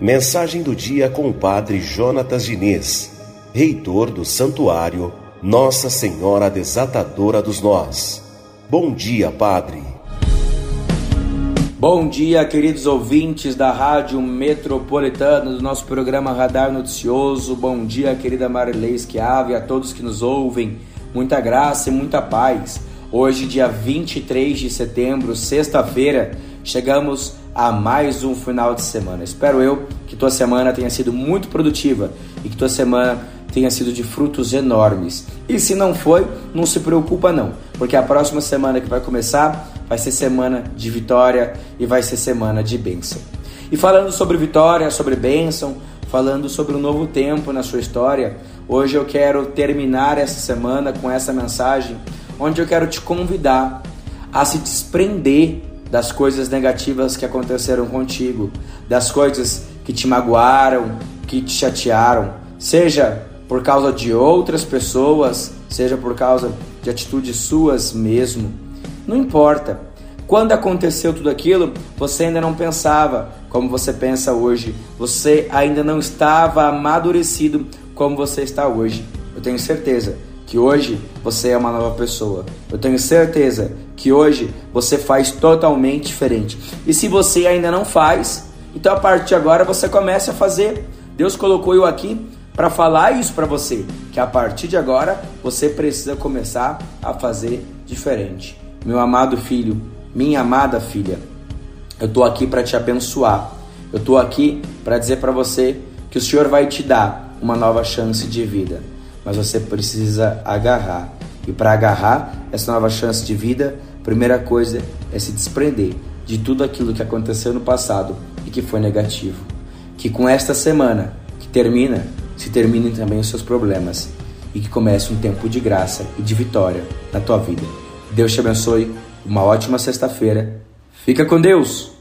Mensagem do dia com o Padre Jonatas Diniz, reitor do Santuário Nossa Senhora Desatadora dos Nós. Bom dia, Padre. Bom dia, queridos ouvintes da Rádio Metropolitana, do nosso programa Radar Noticioso. Bom dia, querida Marilei Schiave, a todos que nos ouvem. Muita graça e muita paz. Hoje, dia 23 de setembro, sexta-feira, chegamos a mais um final de semana. Espero eu que tua semana tenha sido muito produtiva e que tua semana tenha sido de frutos enormes. E se não foi, não se preocupa não, porque a próxima semana que vai começar vai ser semana de vitória e vai ser semana de bênção. E falando sobre vitória, sobre bênção, falando sobre um novo tempo na sua história, hoje eu quero terminar essa semana com essa mensagem onde eu quero te convidar a se desprender das coisas negativas que aconteceram contigo, das coisas que te magoaram, que te chatearam, seja por causa de outras pessoas, seja por causa de atitudes suas mesmo. Não importa. Quando aconteceu tudo aquilo, você ainda não pensava como você pensa hoje. Você ainda não estava amadurecido como você está hoje. Eu tenho certeza que hoje você é uma nova pessoa. Eu tenho certeza que hoje você faz totalmente diferente. E se você ainda não faz, então a partir de agora você comece a fazer. Deus colocou eu aqui para falar isso para você, que a partir de agora você precisa começar a fazer diferente. Meu amado filho, minha amada filha, eu tô aqui para te abençoar. Eu tô aqui para dizer para você que o Senhor vai te dar uma nova chance de vida mas você precisa agarrar. E para agarrar essa nova chance de vida, a primeira coisa é se desprender de tudo aquilo que aconteceu no passado e que foi negativo. Que com esta semana que termina, se terminem também os seus problemas e que comece um tempo de graça e de vitória na tua vida. Deus te abençoe. Uma ótima sexta-feira. Fica com Deus!